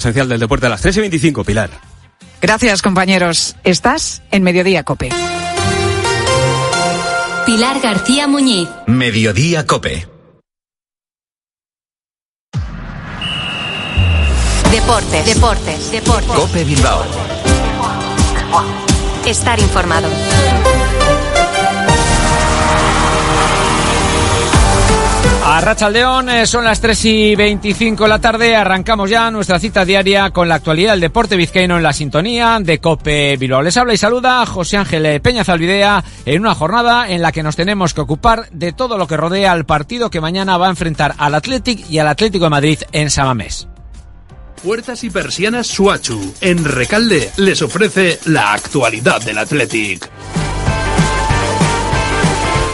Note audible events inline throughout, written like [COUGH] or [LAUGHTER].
esencial del deporte a las 3 y 25, Pilar. Gracias, compañeros. Estás en Mediodía Cope. Pilar García Muñiz. Mediodía Cope. Deportes, deportes, deportes. Cope Bilbao. Estar informado. A Racha León, eh, son las 3 y 25 de la tarde. Arrancamos ya nuestra cita diaria con la actualidad del deporte vizcaíno en la sintonía de Cope Bilbao. Les habla y saluda José Ángel Peña Zalvidea en una jornada en la que nos tenemos que ocupar de todo lo que rodea al partido que mañana va a enfrentar al Athletic y al Atlético de Madrid en Samamés. Puertas y persianas Suachu. En Recalde les ofrece la actualidad del Athletic.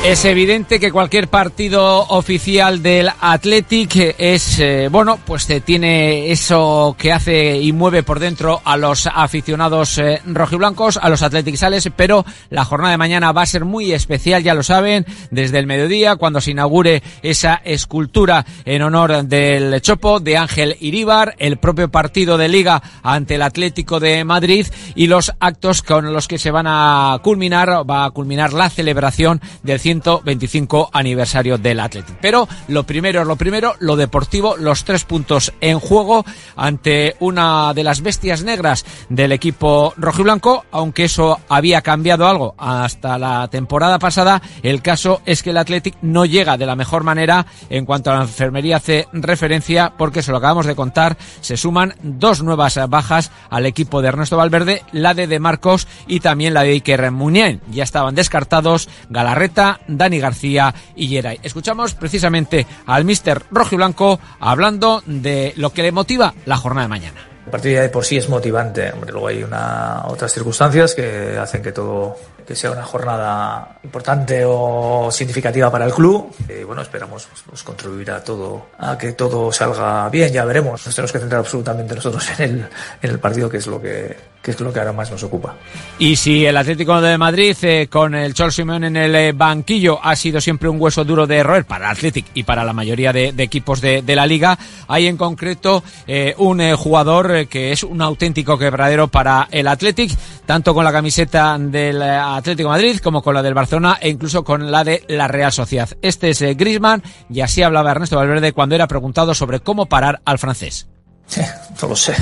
Es evidente que cualquier partido oficial del Athletic es, eh, bueno, pues eh, tiene eso que hace y mueve por dentro a los aficionados eh, rojiblancos, a los Athletic Sales, pero la jornada de mañana va a ser muy especial, ya lo saben, desde el mediodía, cuando se inaugure esa escultura en honor del Chopo, de Ángel Iríbar, el propio partido de Liga ante el Atlético de Madrid y los actos con los que se van a culminar, va a culminar la celebración del 125 aniversario del Athletic. Pero lo primero es lo primero, lo deportivo, los tres puntos en juego ante una de las bestias negras del equipo rojiblanco, aunque eso había cambiado algo hasta la temporada pasada, el caso es que el Athletic no llega de la mejor manera en cuanto a la enfermería hace referencia, porque se lo acabamos de contar, se suman dos nuevas bajas al equipo de Ernesto Valverde, la de De Marcos y también la de Iker Muñén. Ya estaban descartados Galarreta, Dani García y Geray. Escuchamos precisamente al mister rojiblanco hablando de lo que le motiva la jornada de mañana. El partido de por sí es motivante. Hombre, luego hay una, otras circunstancias que hacen que todo que sea una jornada importante o significativa para el club. Y bueno, esperamos pues, contribuir a todo, a que todo salga bien, ya veremos. Nos tenemos que centrar absolutamente nosotros en el, en el partido, que es lo que, que es lo que ahora más nos ocupa. Y si el Atlético de Madrid, eh, con el Chol Simeone en el eh, banquillo, ha sido siempre un hueso duro de roer para el Atlético y para la mayoría de, de equipos de, de, la liga, hay en concreto eh, un eh, jugador que es un auténtico quebradero para el Atlético, tanto con la camiseta del eh, Atlético Madrid como con la del Barcelona e incluso con la de la Real Sociedad. Este es eh, Griezmann y así hablaba Ernesto Valverde cuando era preguntado sobre cómo parar al francés. Sí, no lo sé,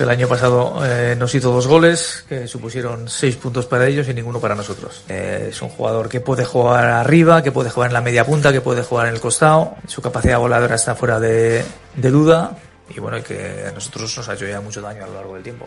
el año pasado eh, nos hizo dos goles que supusieron seis puntos para ellos y ninguno para nosotros. Eh, es un jugador que puede jugar arriba, que puede jugar en la media punta, que puede jugar en el costado. Su capacidad voladora está fuera de, de duda y bueno, que a nosotros nos ha hecho ya mucho daño a lo largo del tiempo.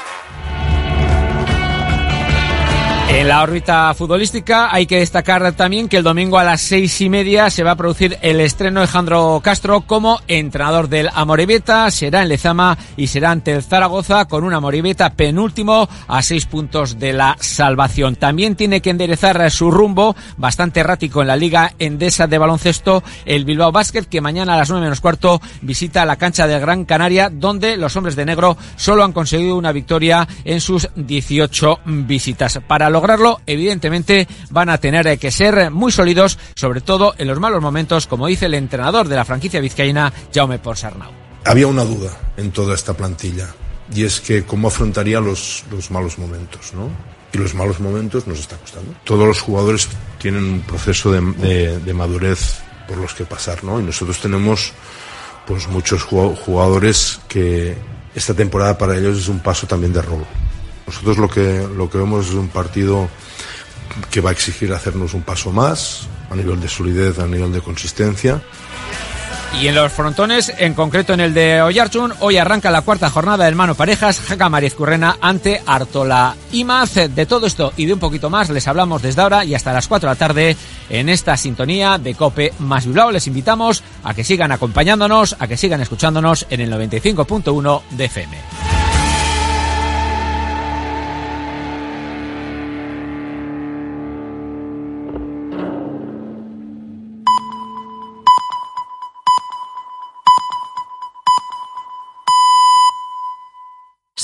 En la órbita futbolística hay que destacar también que el domingo a las seis y media se va a producir el estreno de Alejandro Castro como entrenador del Amorebieta. Será en Lezama y será ante el Zaragoza con un Amorebieta penúltimo a seis puntos de la salvación. También tiene que enderezar su rumbo bastante errático en la Liga Endesa de Baloncesto el Bilbao Basket que mañana a las nueve menos cuarto visita la cancha del Gran Canaria donde los hombres de negro solo han conseguido una victoria en sus 18 visitas. Para lograrlo, evidentemente van a tener que ser muy sólidos, sobre todo en los malos momentos, como dice el entrenador de la franquicia vizcaína, Jaume Ponsarnau. Había una duda en toda esta plantilla, y es que cómo afrontaría los, los malos momentos, ¿no? Y los malos momentos nos está costando. Todos los jugadores tienen un proceso de, de, de madurez por los que pasar, ¿no? Y nosotros tenemos pues muchos jugadores que esta temporada para ellos es un paso también de rol. Nosotros lo que, lo que vemos es un partido que va a exigir hacernos un paso más a nivel de solidez, a nivel de consistencia. Y en los frontones, en concreto en el de Oyarchun, hoy arranca la cuarta jornada del Mano Parejas, Jaca Currena ante Artola Imaz. De todo esto y de un poquito más les hablamos desde ahora y hasta las 4 de la tarde en esta sintonía de Cope más Bilbao. Les invitamos a que sigan acompañándonos, a que sigan escuchándonos en el 95.1 de FM.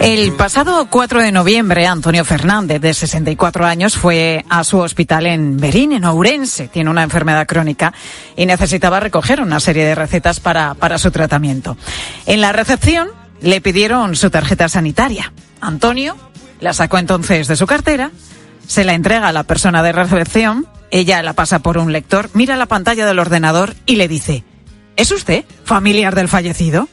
El pasado 4 de noviembre, Antonio Fernández, de 64 años, fue a su hospital en Berín, en Ourense. Tiene una enfermedad crónica y necesitaba recoger una serie de recetas para, para su tratamiento. En la recepción le pidieron su tarjeta sanitaria. Antonio la sacó entonces de su cartera, se la entrega a la persona de recepción, ella la pasa por un lector, mira la pantalla del ordenador y le dice, ¿Es usted familiar del fallecido?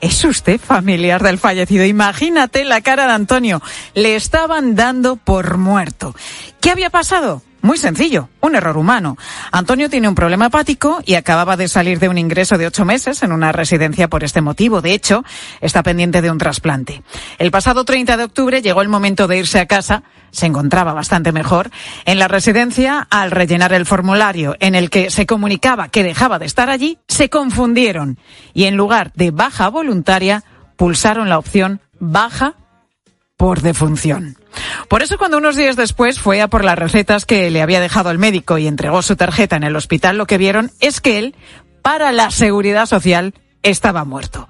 ¿Es usted familiar del fallecido? Imagínate la cara de Antonio. Le estaban dando por muerto. ¿Qué había pasado? Muy sencillo, un error humano. Antonio tiene un problema hepático y acababa de salir de un ingreso de ocho meses en una residencia por este motivo. De hecho, está pendiente de un trasplante. El pasado 30 de octubre llegó el momento de irse a casa. Se encontraba bastante mejor. En la residencia, al rellenar el formulario en el que se comunicaba que dejaba de estar allí, se confundieron y en lugar de baja voluntaria, pulsaron la opción baja por defunción. Por eso cuando unos días después fue a por las recetas que le había dejado el médico y entregó su tarjeta en el hospital, lo que vieron es que él, para la seguridad social, estaba muerto.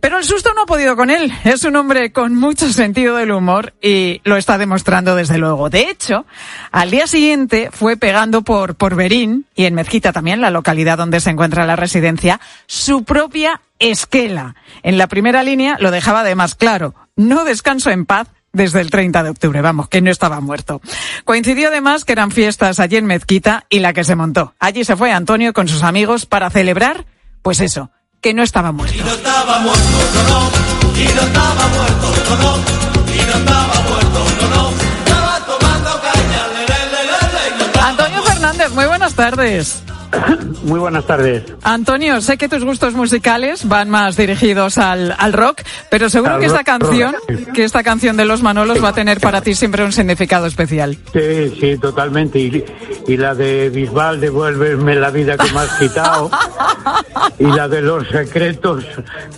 Pero el susto no ha podido con él. Es un hombre con mucho sentido del humor y lo está demostrando desde luego. De hecho, al día siguiente fue pegando por, Berín y en Mezquita también, la localidad donde se encuentra la residencia, su propia esquela. En la primera línea lo dejaba de más claro. No descanso en paz desde el 30 de octubre, vamos, que no estaba muerto. Coincidió además que eran fiestas allí en Mezquita y la que se montó. Allí se fue Antonio con sus amigos para celebrar, pues eso, que no estaba muerto. Y no estaba muerto, no, no. Y no estaba muerto, no, no. Y no estaba muerto, no, no. Estaba tomando caña, le, le, le, le, le, y no Antonio Fernández, muy buenas tardes. [COUGHS] Muy buenas tardes. Antonio, sé que tus gustos musicales van más dirigidos al, al rock, pero seguro Al que esta canción, rock. que esta canción de los Manolos va a tener para ti siempre un significado especial. Sí, sí, totalmente. Y, y la de Bisbal, devuélveme la vida que me has quitado. [LAUGHS] Y la de los secretos,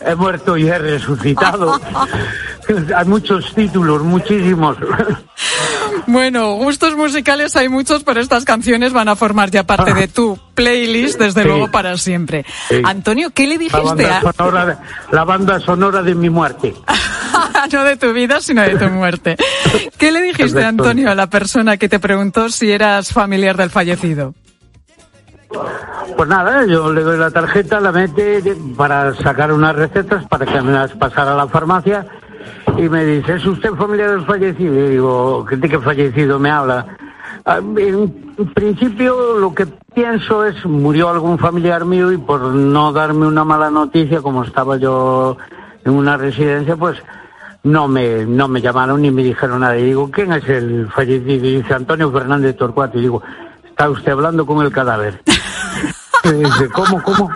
he muerto y he resucitado. [LAUGHS] Hay muchos títulos, muchísimos. Bueno, gustos musicales hay muchos, pero estas canciones van a formar ya parte de [LAUGHS] tu playlist, desde Sí. luego para siempre. Sí. Antonio, ¿qué le La dijiste banda, a, sonora de, la banda sonora de mi muerte. [LAUGHS] no de tu vida, sino de tu muerte? ¿Qué le dijiste. Antonio, a la persona que te preguntó si eras familiar del fallecido? Pues nada, yo le doy la tarjeta, la mete para sacar unas recetas para que me las pasara a la farmacia y me dice, ¿es usted familiar del fallecido? Y digo, ¿de qué fallecido me habla? Ah, En principio lo que pienso es, murió algún familiar mío y por no darme una mala noticia, como estaba yo en una residencia, pues no me, no me llamaron ni me dijeron nada. Y digo, ¿quién es el fallecido? Y dice Antonio Fernández Torcuato. Y digo, está usted hablando con el cadáver. [LAUGHS] Y dice, ¿cómo, cómo?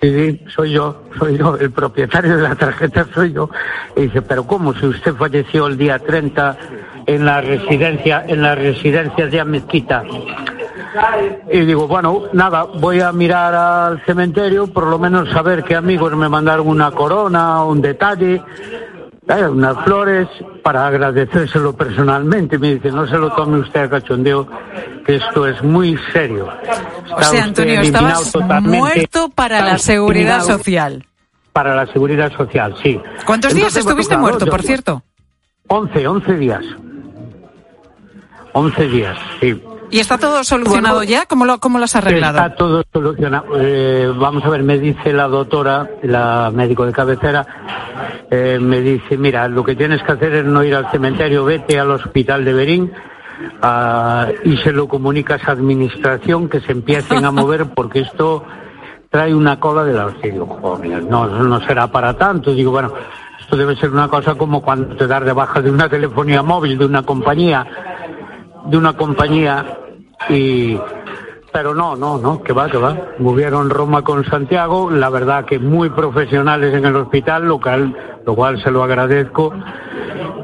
Y sí, soy yo, soy yo, el propietario de la tarjeta soy yo. Y dice, pero ¿cómo? Si usted falleció el día 30 en la residencia, en la residencia de Amezquita. Y digo, bueno, nada, voy a mirar al cementerio, por lo menos saber que amigos me mandaron una corona, un detalle, eh, unas flores, para agradecérselo personalmente. Me dice, no se lo tome usted a cachondeo, que esto es muy serio. O Está sea, usted Antonio, estabas muerto para la seguridad social. Para la seguridad social, sí. ¿Cuántos días estuviste muerto, por cierto? 11, 11 días. 11 días, sí. ¿Y está todo solucionado Bueno, ya? ¿Cómo lo, cómo lo has arreglado? Está todo solucionado. Eh, vamos a ver, me dice la doctora, la médico de cabecera, eh, me dice, mira, lo que tienes que hacer es no ir al cementerio, vete al hospital de Berín ah, y se lo comunicas a administración que se empiecen a [LAUGHS] mover porque esto trae una cola de la joder, no, no será para tanto. Digo, bueno, esto debe ser una cosa como cuando te das de baja de una telefonía móvil, de una compañía, de una compañía y pero no, no, no, que va, que va. Movieron Roma con Santiago, la verdad que muy profesionales en el hospital, lo cual, lo cual se lo agradezco.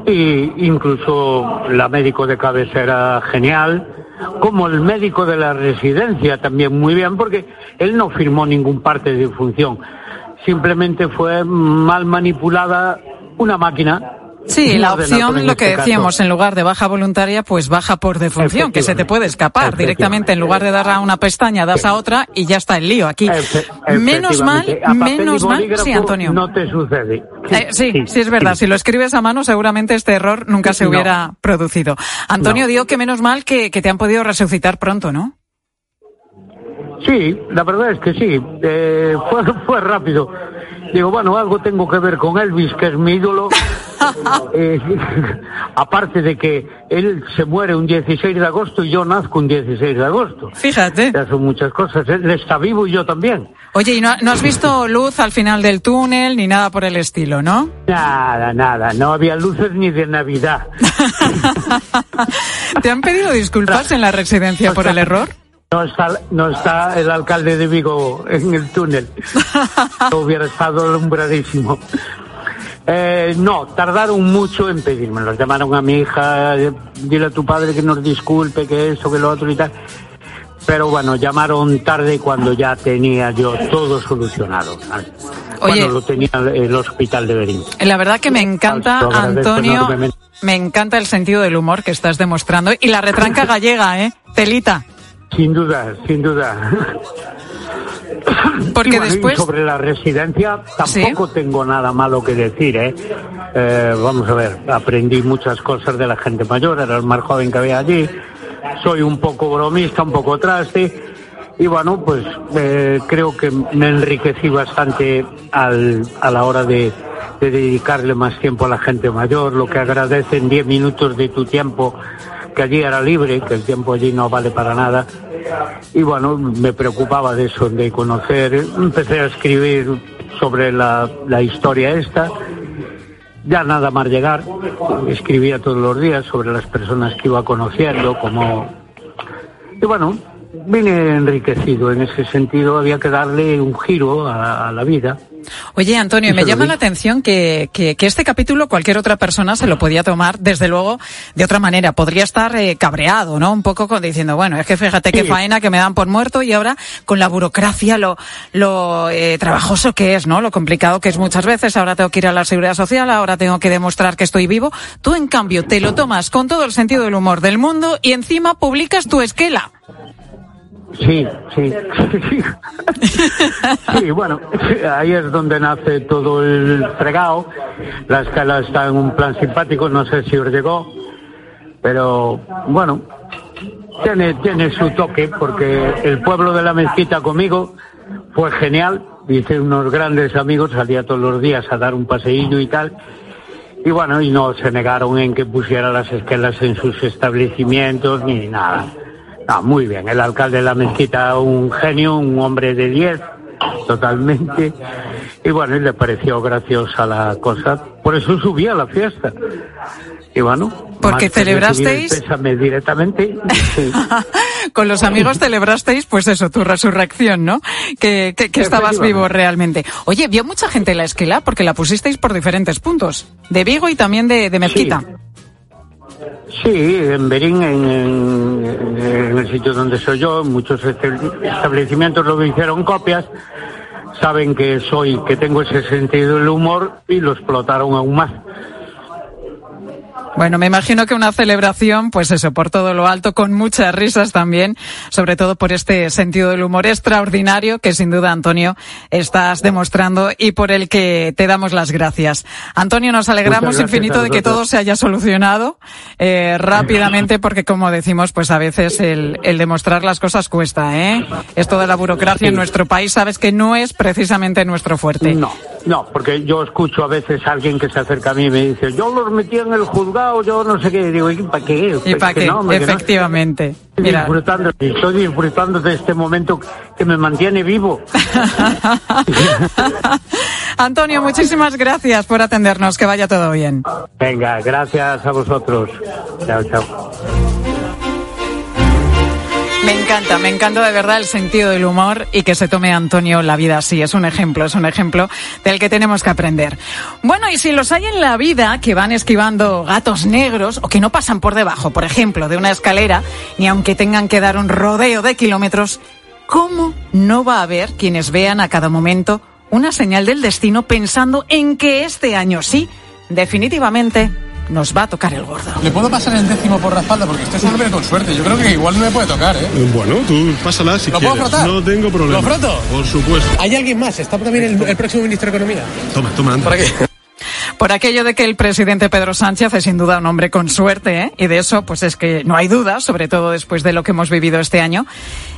Y incluso la médico de cabecera genial. como el médico de la residencia también muy bien, porque él no firmó ningún parte de función. Simplemente fue mal manipulada una máquina. Sí, la opción, en lo que este caso. decíamos, en lugar de baja voluntaria, pues baja por defunción, que se te puede escapar directamente. En lugar de dar a una pestaña, das a otra y ya está el lío aquí. Efe- Menos mal, menos mal, sí, Antonio. No te sucede. Eh, sí, sí, es verdad. Si lo escribes a mano, seguramente este error nunca se No. hubiera producido. Antonio, No. digo que menos mal que, que te han podido resucitar pronto, ¿no? Sí, la verdad es que sí. Eh, [LAUGHS] fue, fue rápido. Digo, bueno, algo tengo que ver con Elvis, que es mi ídolo. [LAUGHS] Eh, [LAUGHS] aparte de que él se muere un 16 de agosto y yo nazco un 16 de agosto. Fíjate. Ya son muchas cosas. Él está vivo y yo también. Oye, ¿y no, no has visto luz al final del túnel ni nada por el estilo, no? Nada, nada. No había luces ni de Navidad. ¿Te han pedido disculpas en la residencia por el error? No está, no está el alcalde de Vigo en el túnel. [LAUGHS] No hubiera estado alumbradísimo. Eh, no, tardaron mucho en pedírmelo. Llamaron a mi hija, eh, dile a tu padre que nos disculpe, que eso, que lo otro y tal. Pero bueno, llamaron tarde cuando ya tenía yo todo solucionado. ¿sabes? Oye. Cuando lo tenía el hospital de Berín. La verdad que me encanta, Antonio, me encanta el sentido del humor que estás demostrando y la retranca gallega, ¿eh? Telita. Sin duda, sin duda. Porque bueno, después... sobre la residencia tampoco tengo nada malo que decir, ¿eh? Eh, Vamos a ver, aprendí muchas cosas de la gente mayor, era el más joven que había allí. Soy un poco bromista, un poco traste. Y bueno, pues eh, creo que me enriquecí bastante al, a la hora de, de dedicarle más tiempo a la gente mayor, lo que agradecen 10 minutos de tu tiempo, que allí era libre, que el tiempo allí no vale para nada. Y bueno, me preocupaba de eso, de conocer. Empecé a escribir sobre la, la historia esta. Ya nada más llegar, escribía todos los días sobre las personas que iba conociendo, como... Y bueno, vine enriquecido en ese sentido, había que darle un giro a, a la vida. Oye, Antonio, me llama la atención que, que, que este capítulo cualquier otra persona se lo podía tomar, desde luego, de otra manera. Podría estar eh, cabreado, ¿no? Un poco con, diciendo, bueno, es que fíjate qué faena que me dan por muerto y ahora con la burocracia, lo, lo eh, trabajoso que es, ¿no? Lo complicado que es muchas veces. Ahora tengo que ir a la seguridad social, ahora tengo que demostrar que estoy vivo. Tú, en cambio, te lo tomas con todo el sentido del humor del mundo y encima publicas tu esquela. Sí, sí. Sí, bueno, ahí es donde nace todo el fregado. La escala está en un plan simpático, no sé si os llegó, pero bueno, tiene, tiene su toque porque el pueblo de la mezquita conmigo fue genial. Hice unos grandes amigos, salía todos los días a dar un paseillo y tal. Y bueno, y no se negaron en que pusiera las esquelas en sus establecimientos ni nada. No, muy bien. El alcalde de la mezquita, un genio, un hombre de 10, totalmente. Y bueno, y le pareció graciosa la cosa. Por eso subí a la fiesta. Y bueno. Porque celebrasteis- el pésame directamente. sí. [LAUGHS] Con los amigos celebrasteis, pues eso, tu resurrección, ¿no? Que, que, que estabas vivo realmente. Oye, ¿vio mucha gente la esquela? Porque la pusisteis por diferentes puntos. De Vigo y también de, de Mezquita. Sí, en Berín, en, en- en el sitio donde soy yo, muchos este- establecimientos lo hicieron copias, saben que soy, que tengo ese sentido del humor y lo explotaron aún más. Bueno, me imagino que una celebración, pues eso, por todo lo alto, con muchas risas también, sobre todo por este sentido del humor extraordinario que sin duda, Antonio, estás demostrando y por el que te damos las gracias. Antonio, nos alegramos infinito de que todo se haya solucionado eh, rápidamente, porque como decimos, pues a veces el, el demostrar las cosas cuesta, ¿eh? Esto de la burocracia en nuestro país, sabes que no es precisamente nuestro fuerte. No, no, porque yo escucho a veces a alguien que se acerca a mí y me dice, yo los metí en el juzgado, yo no sé qué, digo, ¿y para qué? ¿Y para Que qué? no, hombre, que no. Efectivamente. Estoy disfrutando, estoy disfrutando de este momento que me mantiene vivo. [LAUGHS] Antonio, muchísimas gracias por atendernos. Que vaya todo bien. Venga, gracias a vosotros. Chao, chao. Me encanta, me encanta de verdad el sentido del humor y que se tome Antonio la vida así. Es un ejemplo, es un ejemplo del que tenemos que aprender. Bueno, y si los hay en la vida que van esquivando gatos negros o que no pasan por debajo, por ejemplo, de una escalera, ni aunque tengan que dar un rodeo de kilómetros, ¿cómo no va a haber quienes vean a cada momento una señal del destino pensando en que este año sí, definitivamente, nos va a tocar el gordo? ¿Le puedo pasar el décimo por la espalda? Porque usted solo viene con suerte. Yo creo que igual no me puede tocar, ¿eh? Bueno, tú pásala si ¿Lo puedo quieres. frotar? No tengo problema. ¿Lo froto? Por supuesto. ¿Hay alguien más? ¿Está también el, el próximo ministro de Economía? Toma, toma, anda. ¿Para qué? Por aquello de que el presidente Pedro Sánchez es sin duda un hombre con suerte, ¿eh? y de eso pues es que no hay duda, sobre todo después de lo que hemos vivido este año.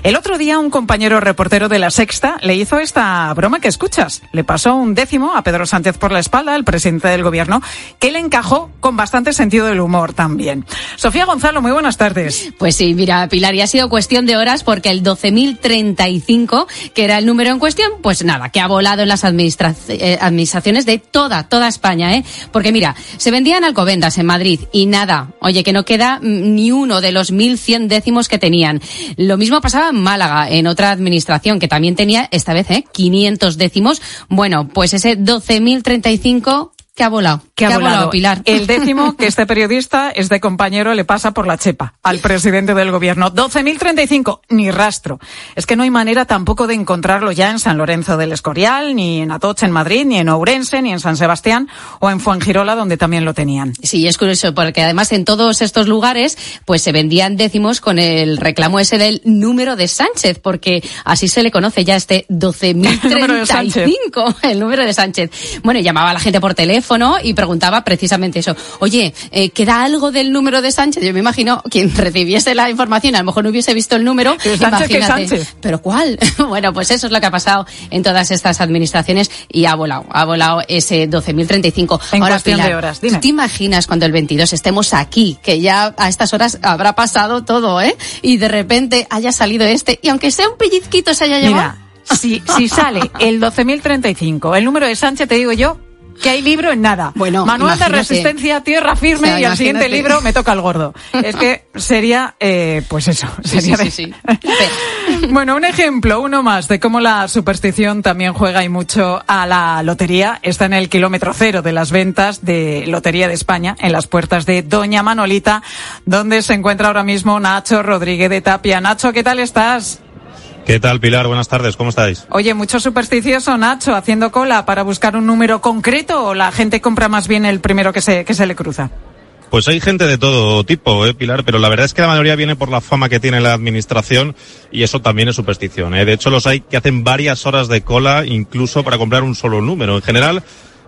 El otro día un compañero reportero de La Sexta le hizo esta broma que escuchas. Le pasó un décimo a Pedro Sánchez por la espalda, el presidente del gobierno, que le encajó con bastante sentido del humor también. Sofía Gonzalo, muy buenas tardes. Pues sí, mira, Pilar, y ha sido cuestión de horas porque el 12.035, que era el número en cuestión, pues nada, que ha volado en las eh, administraciones de toda, toda España, ¿eh? Porque mira, se vendían alcobendas en Madrid y nada, oye, que no queda mm, ni uno de los 1.100 décimos que tenían. Lo mismo pasaba en Málaga, en otra administración que también tenía, esta vez, ¿eh? 500 décimos. Bueno, pues ese 12.035 que ha volado. Que ha volado. Pilar. El décimo que este periodista, este compañero, le pasa por la chepa al presidente del gobierno. 12.035, ni rastro. Es que no hay manera tampoco de encontrarlo ya en San Lorenzo del Escorial, ni en Atocha en Madrid, ni en Ourense, ni en San Sebastián o en Fuengirola, donde también lo tenían. Sí, es curioso, porque además en todos estos lugares pues se vendían décimos con el reclamo ese del número de Sánchez, porque así se le conoce ya este [LAUGHS] número de Sánchez. 12.035, el número de Sánchez. Bueno, llamaba a la gente por teléfono y preguntaba precisamente eso. Oye, eh, ¿queda algo del número de Sánchez? Yo me imagino quien recibiese la información, a lo mejor no hubiese visto el número. Sánchez, ¿qué imagínate. Sánchez? ¿Pero cuál? [LAUGHS] bueno, pues eso es lo que ha pasado en todas estas administraciones y ha volado, ha volado ese 12.035. En Ahora, cuestión Pilar, de horas, dime. ¿tú te imaginas cuando el 22 estemos aquí, que ya a estas horas habrá pasado todo, ¿eh? Y de repente haya salido este, y aunque sea un pellizquito se haya llevado. Mira, si, si sale el 12.035, el número de Sánchez, te digo yo, que hay libro en nada. Bueno, Manual de resistencia, tierra firme O sea, y al siguiente libro me toca el gordo. Es que sería, eh, pues eso, Sí, sería sí, de- sí, [LAUGHS] Bueno, un ejemplo, uno más de cómo la superstición también juega y mucho a la lotería. Está en el kilómetro cero de las ventas de Lotería de España, en las puertas de Doña Manolita, donde se encuentra ahora mismo Nacho Rodríguez de Tapia. Nacho, ¿qué tal estás? ¿Qué tal, Pilar? Buenas tardes, ¿cómo estáis? Oye, mucho supersticioso, Nacho, haciendo cola para buscar un número concreto o la gente compra más bien el primero que se, que se le cruza. Pues hay gente de todo tipo, ¿eh, Pilar? Pero la verdad es que la mayoría viene por la fama que tiene la administración y eso también es superstición, ¿eh? De hecho, los hay que hacen varias horas de cola incluso para comprar un solo número. En general,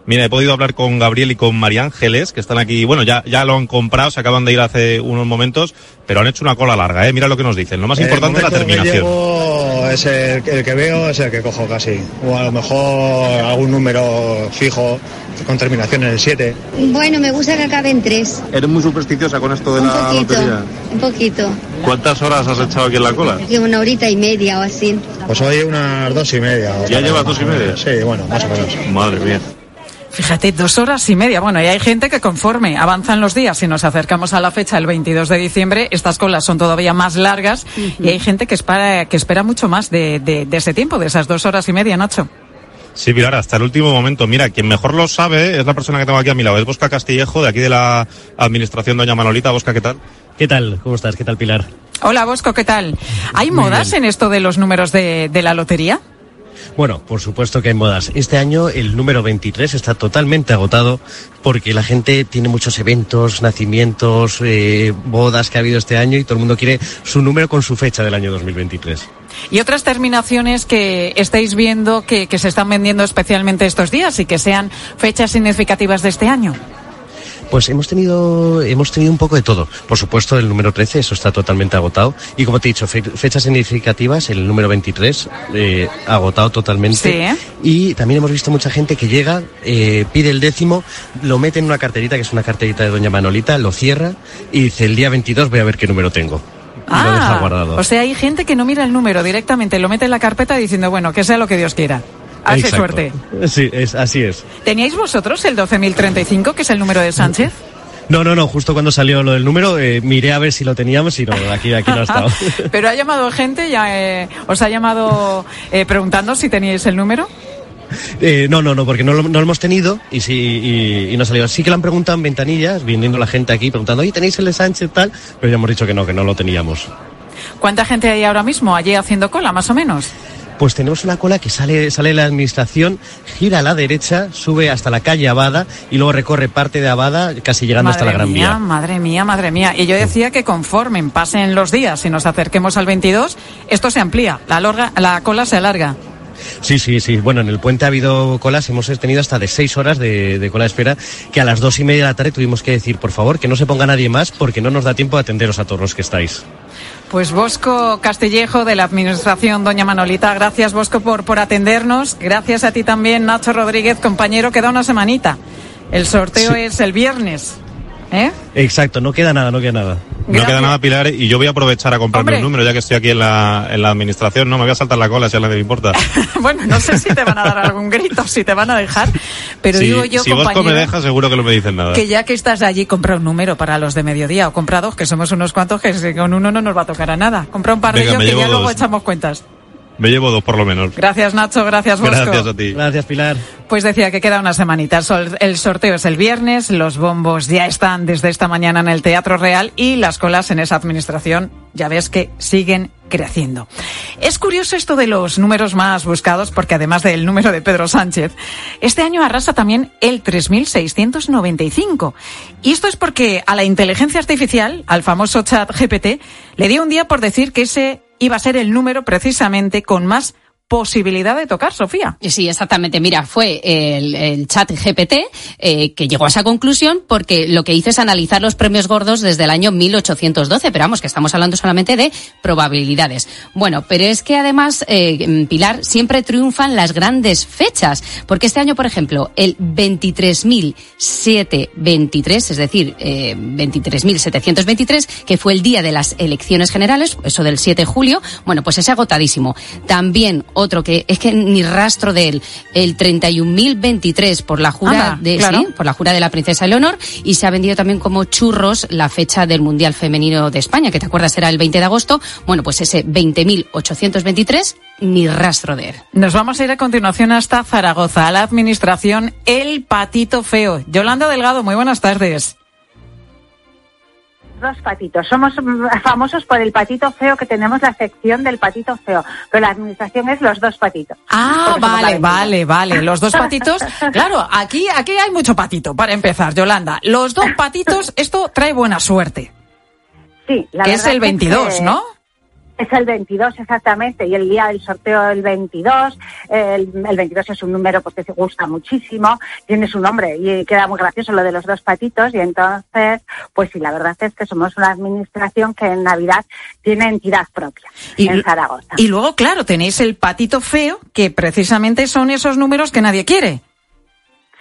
mira, he podido hablar con Gabriel y con María Ángeles, que están aquí, bueno, ya, ya lo han comprado, se acaban de ir hace unos momentos, pero han hecho una cola larga, ¿eh? Mira lo que nos dicen. Lo más importante es la terminación. es el, el que veo, es el que cojo casi. O a lo mejor algún número fijo con terminación en el 7. Bueno, me gusta que acabe en tres. ¿Eres muy supersticiosa con esto de Un poquito, un poquito. ¿Cuántas horas has echado aquí en la cola? Una horita y media o así. Pues hoy unas dos y media. o ¿Ya llevas dos y media? Sí, bueno, más o menos. Madre mía. Fíjate, dos horas y media. Bueno, y hay gente que conforme avanzan los días y nos acercamos a la fecha del 22 de diciembre, estas colas son todavía más largas y hay gente que espera, que espera mucho más de, de- de ese tiempo, de esas dos horas y media, Nacho. Sí, Pilar, hasta el último momento. Mira, quien mejor lo sabe es la persona que tengo aquí a mi lado. Es Bosca Castillejo, de aquí de la Administración Doña Manolita. Bosca, ¿qué tal? ¿Qué tal? ¿Cómo estás? ¿Qué tal, Pilar? Hola, Bosco, ¿qué tal? ¿Hay modas en esto de los números de, de la lotería? Bueno, por supuesto que hay modas. Este año el número 23 está totalmente agotado porque la gente tiene muchos eventos, nacimientos, eh, bodas que ha habido este año y todo el mundo quiere su número con su fecha del año 2023. ¿Y otras terminaciones que estáis viendo que, que se están vendiendo especialmente estos días y que sean fechas significativas de este año? Pues hemos tenido, hemos tenido un poco de todo. Por supuesto, el número 13, eso está totalmente agotado. Y como te he dicho, fe- fechas significativas, el número 23, eh, agotado totalmente. Sí, ¿eh? Y también hemos visto mucha gente que llega, eh, pide el décimo, lo mete en una carterita, que es una carterita de Doña Manolita, lo cierra y dice, el día 22 voy a ver qué número tengo. Y lo deja guardado. Ah, o sea, hay gente que no mira el número directamente, lo mete en la carpeta diciendo, bueno, que sea lo que Dios quiera. Hace Exacto. suerte. Sí, es, así es. ¿Teníais vosotros el 12.035, que es el número de Sánchez? No, no, no, justo cuando salió lo del número, eh, miré a ver si lo teníamos y no, aquí, aquí no ha estado. [LAUGHS] Pero ha llamado gente, ya eh, os ha llamado eh, preguntando si teníais el número. Eh, no, no, no, porque no lo, no lo hemos tenido y, sí, y, y no ha salido. Sí que lo han preguntado en ventanillas, viniendo la gente aquí preguntando, oye, ¿tenéis el de Sánchez tal? Pero ya hemos dicho que no, que no lo teníamos. ¿Cuánta gente hay ahora mismo allí haciendo cola, más o menos? Pues tenemos una cola que sale, sale de la administración, gira a la derecha, sube hasta la calle Abada y luego recorre parte de Abada, casi llegando hasta la Gran mía, Vía. Madre mía, madre mía. Y yo decía que conforme pasen los días y nos acerquemos al 22, esto se amplía, la, lorga- la cola se alarga. Sí, sí, sí. Bueno, en el puente ha habido colas, hemos tenido hasta de seis horas de, de cola de espera, que a las dos y media de la tarde tuvimos que decir, por favor, que no se ponga nadie más, porque no nos da tiempo de atenderos a todos los que estáis. Pues Bosco Castillejo de la Administración Doña Manolita, gracias Bosco por, por atendernos. Gracias a ti también, Nacho Rodríguez, compañero, queda una semanita. El sorteo Sí. es el viernes. ¿Eh? Exacto, no queda nada, no queda nada. No queda nada, Pilar, y yo voy a aprovechar a comprarme Hombre. un número, ya que estoy aquí en la, en la administración. No, me voy a saltar la cola si a nadie le importa. [LAUGHS] bueno, no sé si te van a dar algún grito, si te van a dejar, pero digo yo, si Bosco compañero, me deja, seguro que no me dicen nada. que ya que estás allí, compra un número para los de mediodía o compra dos, que somos unos cuantos que con uno no nos va a tocar a nada. Compra un par de ellos que ya luego echamos cuentas. Me llevo dos por lo menos. Gracias Nacho, gracias Bosco. Gracias a ti. Gracias, Pilar. Pues decía que queda una semanita. El sorteo es el viernes, los bombos ya están desde esta mañana en el Teatro Real y las colas en esa administración ya ves que siguen creciendo. Es curioso esto de los números más buscados porque además del número de Pedro Sánchez, este año arrasa también el 3695. Y esto es porque a la inteligencia artificial, al famoso chat GPT, le dio un día por decir que ese iba a ser el número precisamente con más posibilidad de tocar, Sofía. Sí, exactamente. Mira, fue el, el chat GPT eh, que llegó a esa conclusión porque lo que hizo es analizar los premios gordos desde el año 1812, pero vamos, que estamos hablando solamente de probabilidades. Bueno, pero es que además, eh, Pilar, siempre triunfan las grandes fechas, porque este año, por ejemplo, el 23.723, es decir, eh, 23.723, que fue el día de las elecciones generales, eso del 7 de julio, bueno, pues ese agotadísimo. También otro que es que ni rastro de él, el 31.023 por la jura Anda, de claro. sí, por la jura de la princesa Leonor y se ha vendido también como churros la fecha del Mundial Femenino de España, que te acuerdas era el 20 de agosto. Bueno, pues ese 20.823 ni rastro de él. Nos vamos a ir a continuación hasta Zaragoza, a la administración El Patito Feo. Yolanda Delgado, muy buenas tardes. Dos patitos. Somos famosos por el patito feo que tenemos la sección del patito feo, pero la administración es los dos patitos. Ah, vale, vale, vale. Los dos patitos. [LAUGHS] Claro, aquí, aquí hay mucho patito, para empezar, Yolanda. Los dos patitos, esto trae buena suerte. Sí, la que es el 22, que ¿no? Es el 22 exactamente y el día del sorteo el 22. El, el 22 es un número pues, que se gusta muchísimo, tiene su nombre y queda muy gracioso lo de los dos patitos y entonces, pues sí, la verdad es que somos una administración que en Navidad tiene entidad propia en Zaragoza. y luego, claro, tenéis el patito feo, que precisamente son esos números que nadie quiere.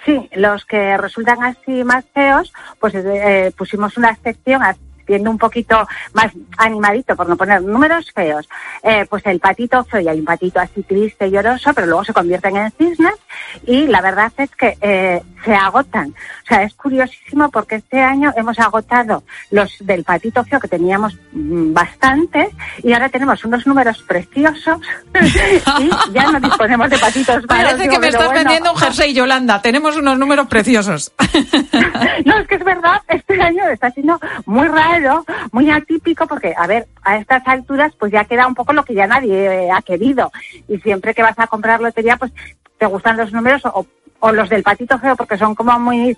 Sí, los que resultan así más feos, pues eh, pusimos una sección haciendo un poquito más animadito, por no poner números feos. Eh, pues el patito feo, y hay un patito así triste y lloroso, pero luego se convierten en cisnes y la verdad es que eh, se agotan. O sea, es curiosísimo porque este año hemos agotado los del patito feo que teníamos mm, bastantes y ahora tenemos unos números preciosos [LAUGHS] y ya no disponemos de patitos feos. [LAUGHS] Parece Digo, que me estás bueno. vendiendo un jersey, Yolanda. Tenemos unos números preciosos. [LAUGHS] No, es que es verdad, este año está siendo muy raro, muy atípico, porque, a ver, a estas alturas, pues ya queda un poco lo que ya nadie eh, ha querido. Y siempre que vas a comprar lotería, pues te gustan los números o, o los del patito feo, porque son como muy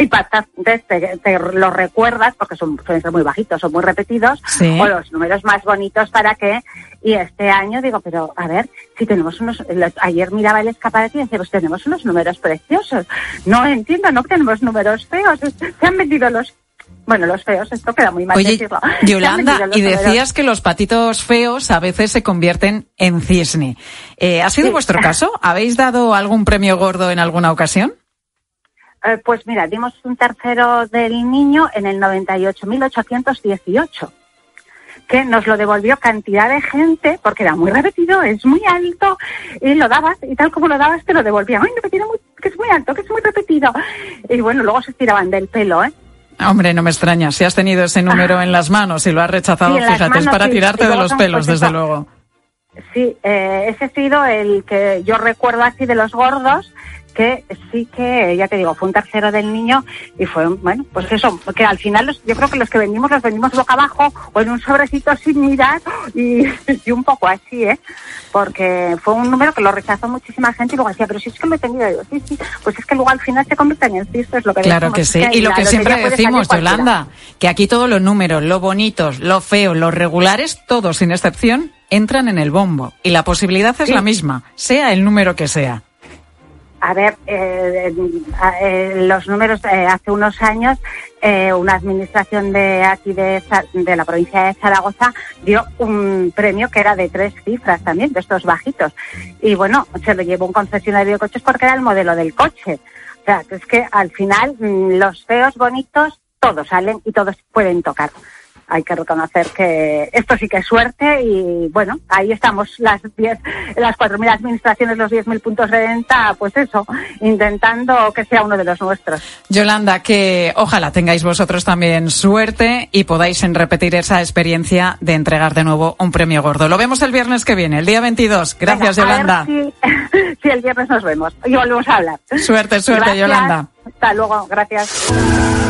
impactantes, te, te los recuerdas, porque son, suelen ser muy bajitos, son muy repetidos, Sí. o los números más bonitos para que, y este año digo, pero a ver, si tenemos unos, los- ayer miraba el escaparate y decía, pues tenemos unos números preciosos. No entiendo, no tenemos números feos, [LAUGHS] se han vendido los, bueno, los feos, esto queda muy mal Oye, decirlo. [LAUGHS] Yolanda, y decías que los patitos feos a veces se convierten en cisne. Eh, ¿Ha sido Sí. vuestro caso? [LAUGHS] ¿Habéis dado algún premio gordo en alguna ocasión? Eh, pues mira, dimos un tercero del niño en el 98.818, que nos lo devolvió cantidad de gente, porque era muy repetido, es muy alto, y lo dabas, y tal como lo dabas, te lo devolvían. Ay, no, que, tiene muy- que es muy alto, que es muy repetido. Y bueno, luego se tiraban del pelo, ¿eh? Hombre, no me extraña. Si has tenido ese número en las manos y lo has rechazado, Sí, fíjate, es para sí. tirarte de los pelos, desde luego. Sí, eh, ese ha sido el que yo recuerdo así de los gordos, que sí que, ya te digo, fue un tercero del niño y fue, bueno, pues eso, que al final los- yo creo que los que vendimos los vendimos boca abajo o en un sobrecito sin mirar y, [LAUGHS] y un poco así, ¿eh? Porque fue un número que lo rechazó muchísima gente y luego decía, pero si es que lo he tenido, yo, sí, sí, pues es que luego al final se convierten en cistos, lo que Claro decimos, que sí. Y lo que siempre decimos. Yolanda, que aquí todos los números, los bonitos, los feos, los regulares, todos sin excepción, entran en el bombo. Y la posibilidad es Sí. la misma, sea el número que sea. A ver, eh, eh, los números eh, hace unos años eh, una administración de aquí de, de la provincia de Zaragoza dio un premio que era de tres cifras también, de estos bajitos. Y bueno, se lo llevó un concesionario de coches porque era el modelo del coche. O sea, es que al final mm, los feos bonitos todos salen y todos pueden tocar. Hay que reconocer que esto sí que es suerte y bueno, ahí estamos las 10, las 4.000 administraciones, los 10.000 puntos de venta, pues eso, intentando que sea uno de los nuestros. Yolanda, que ojalá tengáis vosotros también suerte y podáis repetir esa experiencia de entregar de nuevo un premio gordo. Lo vemos el viernes que viene, el día 22. Gracias, Venga, Yolanda. Si, [LAUGHS] si el viernes nos vemos y volvemos a hablar. Suerte, suerte, Gracias. Yolanda. Hasta luego, gracias.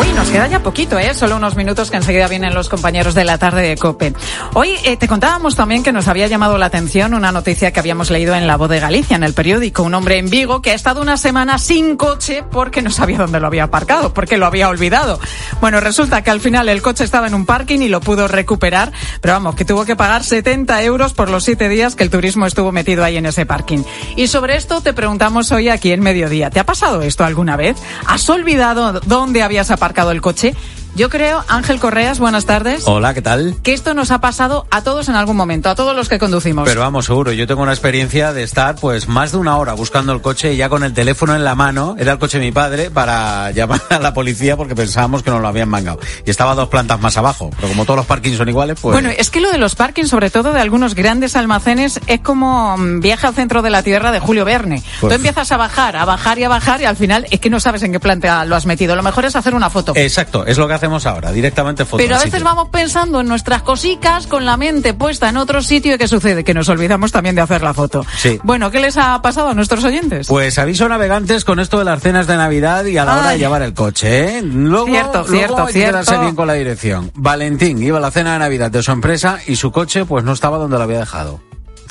Uy, nos queda ya poquito, ¿eh? Solo unos minutos que enseguida vienen los compañeros de la tarde de COPE. Hoy eh, te contábamos también que nos había llamado la atención una noticia que habíamos leído en La Voz de Galicia, en el periódico. Un hombre en Vigo que ha estado una semana sin coche porque no sabía dónde lo había aparcado, porque lo había olvidado. Bueno, resulta que al final el coche estaba en un parking y lo pudo recuperar, pero vamos, que tuvo que pagar 70 euros por los siete días que el turismo estuvo metido ahí en ese parking. Y sobre esto te preguntamos hoy aquí en Mediodía. ¿Te ha pasado esto alguna vez? ¿Has olvidado dónde habías aparcado el coche? Yo creo, Ángel Correas, buenas tardes. Hola, ¿qué tal? Que esto nos ha pasado a todos en algún momento, a todos los que conducimos. Pero vamos, seguro, yo tengo una experiencia de estar pues más de una hora buscando el coche y ya con el teléfono en la mano, era el coche de mi padre, para llamar a la policía porque pensábamos que nos lo habían mangado. Y estaba dos plantas más abajo, pero como todos los parkings son iguales, pues... Bueno, es que lo de los parkings, sobre todo de algunos grandes almacenes, es como mm, viaje al centro de la tierra de Julio Verne. Pues- Tú empiezas a bajar, a bajar y a bajar y al final es que no sabes en qué planta lo has metido. Lo mejor es hacer una foto. Exacto, es lo que hacemos ahora, directamente foto. Pero a veces vamos pensando en nuestras cositas con la mente puesta en otro sitio y ¿qué sucede? Que nos olvidamos también de hacer la foto. Sí. Bueno, ¿qué les ha pasado a nuestros oyentes? Pues aviso navegantes con esto de las cenas de Navidad y a la hora de llevar el coche, ¿eh? Luego, Cierto, luego cierto, hay que cierto. quedarse bien con la dirección. Valentín iba a la cena de Navidad de su empresa y su coche pues no estaba donde lo había dejado.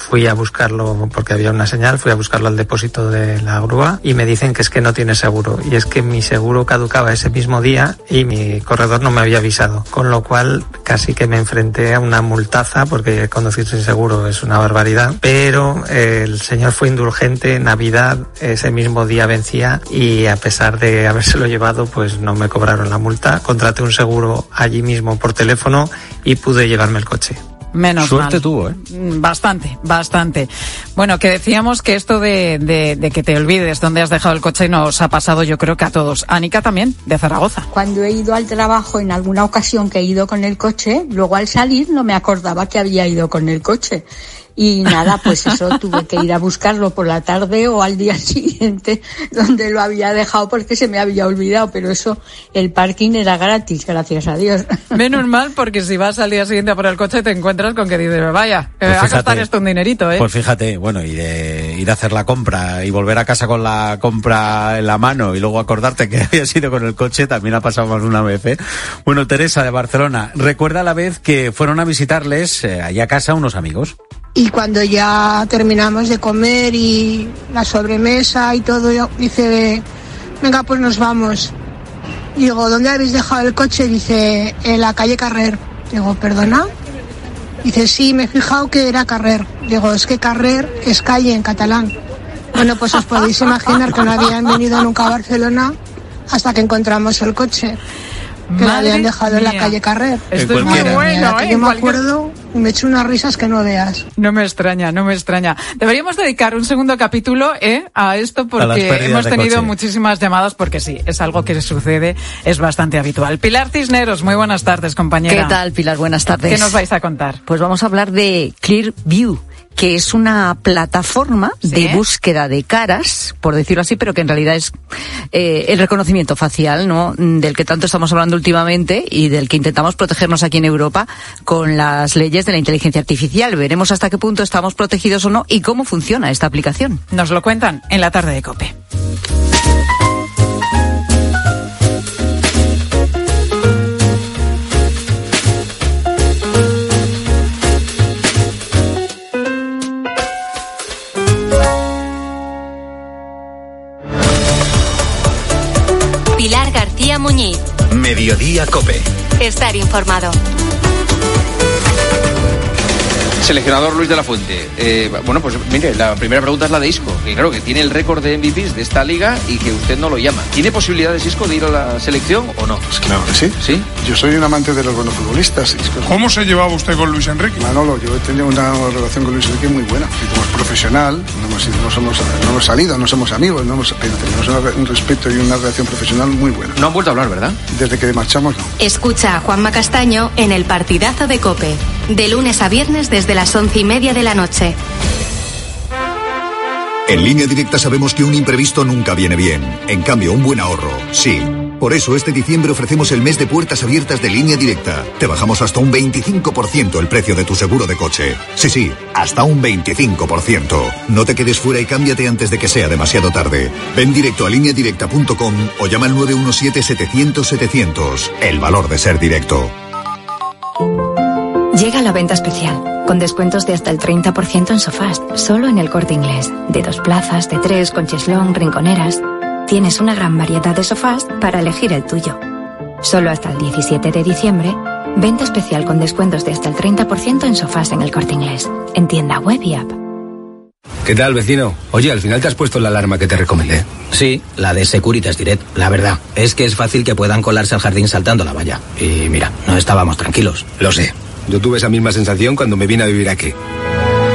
Fui a buscarlo porque había una señal, fui a buscarlo al depósito de la grúa y me dicen que es que no tiene seguro. Y es que mi seguro caducaba ese mismo día y mi corredor no me había avisado. Con lo cual casi que me enfrenté a una multaza porque conducir sin seguro es una barbaridad. Pero eh, el señor fue indulgente, Navidad ese mismo día vencía y a pesar de habérselo llevado pues no me cobraron la multa. Contraté un seguro allí mismo por teléfono y pude llevarme el coche. Menos Suerte mal. tuvo, ¿eh? Mm, Bastante, bastante. Bueno, que decíamos que esto de, de- de que te olvides dónde has dejado el coche nos ha pasado yo creo que a todos. Anica también, de Zaragoza. Cuando he ido al trabajo en alguna ocasión que he ido con el coche, luego al salir no me acordaba que había ido con el coche. Y nada, pues eso [LAUGHS] tuve que ir a buscarlo por la tarde o al día siguiente [LAUGHS] donde lo había dejado porque se me había olvidado, pero eso, el parking era gratis, gracias a Dios. [LAUGHS] Menos mal porque si vas al día siguiente a por el coche te encuentras con que dices, vaya, que me Pues va a costar esto un dinerito, ¿eh? Pues fíjate, bueno, y de ir a hacer la compra y volver a casa con la compra en la mano y luego acordarte que habías ido con el coche también ha pasado más de una vez. ¿eh? Bueno, Teresa de Barcelona, recuerda la vez que fueron a visitarles eh, allá a casa unos amigos. Y cuando ya terminamos de comer y la sobremesa y todo, yo- dice, venga, pues nos vamos. Digo, ¿dónde habéis dejado el coche? Dice, en la calle Carrer. Digo, ¿perdona? Dice, sí, me he fijado que era Carrer. Digo, es que Carrer es calle en catalán. Bueno, pues os podéis imaginar que no habían venido nunca a Barcelona hasta que encontramos el coche. Que lo habían dejado en la calle Carrer. Esto es muy mía, bueno, que ¿eh? Yo me acuerdo me echo unas risas que no veas. No me extraña, no me extraña. Deberíamos dedicar un segundo capítulo ¿eh? a esto porque hemos tenido coche. muchísimas llamadas porque sí, es algo que sucede, es bastante habitual. Pilar Cisneros, muy buenas tardes, compañera. ¿Qué tal, Pilar? Buenas tardes. ¿Qué nos vais a contar? Pues vamos a hablar de Clearview, que es una plataforma Sí. de búsqueda de caras, por decirlo así, pero que en realidad es eh, el reconocimiento facial, ¿no? Del que tanto estamos hablando últimamente y del que intentamos protegernos aquí en Europa con las leyes de la inteligencia artificial. Veremos hasta qué punto estamos protegidos o no y cómo funciona esta aplicación. Nos lo cuentan en la tarde de Cope. Mediodía Cope. Estar informado. Seleccionador Luis de la Fuente. Eh, bueno, pues mire, la primera pregunta es la de Isco, que claro que tiene el récord de MVPs de esta liga y que usted no lo llama. ¿Tiene posibilidades Isco de ir a la selección o no? Pues claro que sí. ¿Sí? Yo soy un amante de los buenos futbolistas. ¿Cómo se llevaba usted con Luis Enrique? Manolo, yo he tenido una relación con Luis Enrique muy buena. Como es profesional, no hemos, no somos, no hemos salido, no somos amigos, no hemos, pero tenemos un respeto y una relación profesional muy buena. No han vuelto a hablar, ¿verdad? Desde que marchamos, no. Escucha a Juanma Castaño en el partidazo de Cope. De lunes a viernes desde las once y media de la noche. En línea directa sabemos que un imprevisto nunca viene bien. En cambio, un buen ahorro, sí. Por eso este diciembre ofrecemos el mes de puertas abiertas de línea directa. Te bajamos hasta un 25% el precio de tu seguro de coche. Sí, sí, hasta un 25%. No te quedes fuera y cámbiate antes de que sea demasiado tarde. Ven directo a lineadirecta.com o llama al 917-700-700. El valor de ser directo. Llega la venta especial, con descuentos de hasta el 30% en sofás, solo en el corte inglés. De dos plazas, de tres, con cheslón, rinconeras. Tienes una gran variedad de sofás para elegir el tuyo. Solo hasta el 17 de diciembre, venta especial con descuentos de hasta el 30% en sofás en el corte inglés. En tienda web y app. ¿Qué tal, vecino? Oye, al final te has puesto la alarma que te recomendé. Sí, la de Securitas Direct. La verdad, es que es fácil que puedan colarse al jardín saltando la valla. Y mira, no estábamos tranquilos. Lo sé. Yo tuve esa misma sensación cuando me vine a vivir aquí.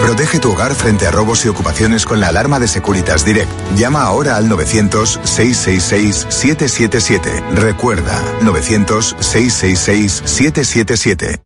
Protege tu hogar frente a robos y ocupaciones con la alarma de Securitas Direct. Llama ahora al 900-666-777. Recuerda, 900-666-777.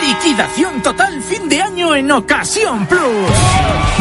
Liquidación total fin de año en Ocasión Plus.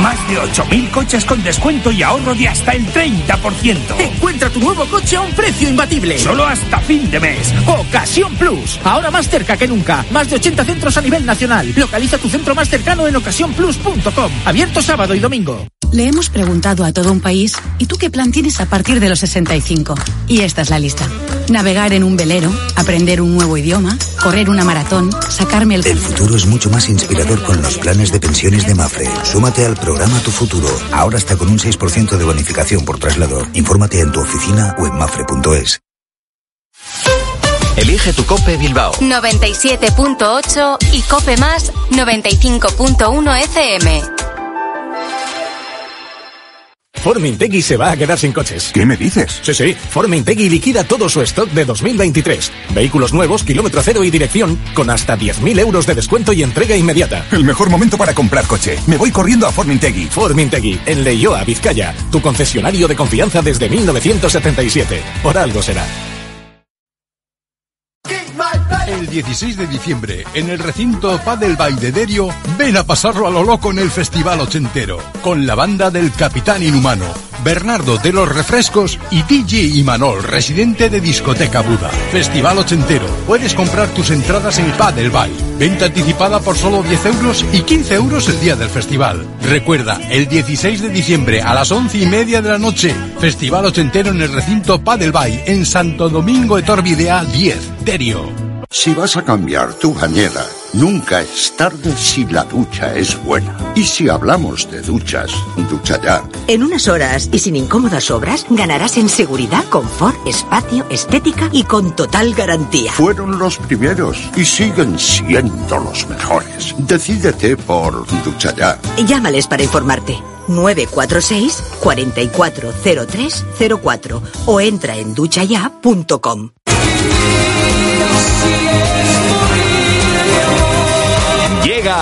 Más de 8.000 coches con descuento y ahorro de hasta el 30%. Encuentra tu nuevo coche a un precio imbatible. Solo hasta fin de mes. Ocasión Plus. Ahora más cerca que nunca. Más de 80 centros a nivel nacional. Localiza tu centro más cercano en ocasiónplus.com. Abierto sábado y domingo. Le hemos preguntado a todo un país, ¿y tú qué plan tienes a partir de los 65? Y esta es la lista. Navegar en un velero, aprender un nuevo idioma, correr una maratón, sacarme el... El futuro es mucho más inspirador con los planes de pensiones de Mafre. Súmate al programa Tu Futuro. Ahora está con un 6% de bonificación por traslado. Infórmate en tu oficina o en mafre.es. Elige tu Cope Bilbao. 97.8 y Cope Más 95.1 FM. Formintegui se va a quedar sin coches. ¿Qué me dices? Sí, sí. Formintegui liquida todo su stock de 2023. Vehículos nuevos, kilómetro cero y dirección, con hasta 10.000 euros de descuento y entrega inmediata. El mejor momento para comprar coche. Me voy corriendo a Formintegui. Formintegui, en Leioa, Vizcaya. Tu concesionario de confianza desde 1977. Por algo será. El 16 de diciembre, en el recinto Padel Baidederio, ven a pasarlo a lo loco en el Festival Ochentero, con la banda del Capitán Inhumano, Bernardo de los Refrescos y DJ Imanol, residente de Discoteca Buda. Festival Ochentero. Puedes comprar tus entradas en Padel Bay. Venta anticipada por solo 10 euros y 15 euros el día del festival. Recuerda, el 16 de diciembre a las 11 y media de la noche, Festival Ochentero en el recinto Padel Bay, en Santo Domingo Etorvidea 10, Terio. Si vas a cambiar tu bañera, nunca es tarde si la ducha es buena. Y si hablamos de duchas, ducha ya. En unas horas y sin incómodas obras, ganarás en seguridad, confort, espacio, estética y con total garantía. Fueron los primeros y siguen siendo los mejores. Decídete por ducha ya. Llámales para informarte. 946 440304 o entra en duchaya.com.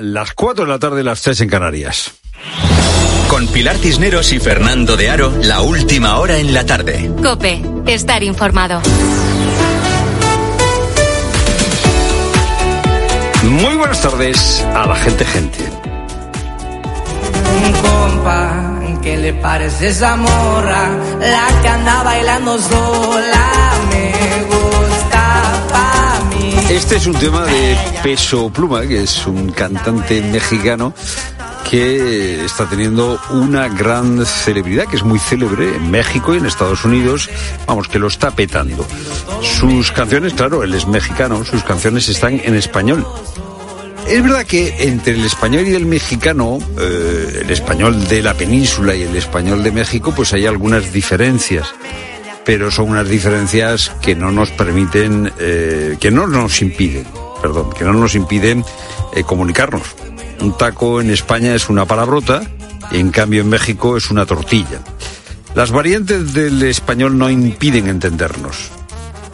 Las 4 de la tarde, las 3 en Canarias. Con Pilar Cisneros y Fernando de Aro, la última hora en la tarde. Cope, estar informado. Muy buenas tardes a la gente, gente. Un compa, ¿qué le parece esa morra? La que anda bailando sola, Este es un tema de Peso Pluma, que es un cantante mexicano que está teniendo una gran celebridad, que es muy célebre en México y en Estados Unidos, vamos, que lo está petando. Sus canciones, claro, él es mexicano, sus canciones están en español. Es verdad que entre el español y el mexicano, eh, el español de la península y el español de México, pues hay algunas diferencias pero son unas diferencias que no nos permiten, eh, que no nos impiden, perdón, que no nos impiden eh, comunicarnos. Un taco en España es una palabrota, y en cambio en México es una tortilla. Las variantes del español no impiden entendernos.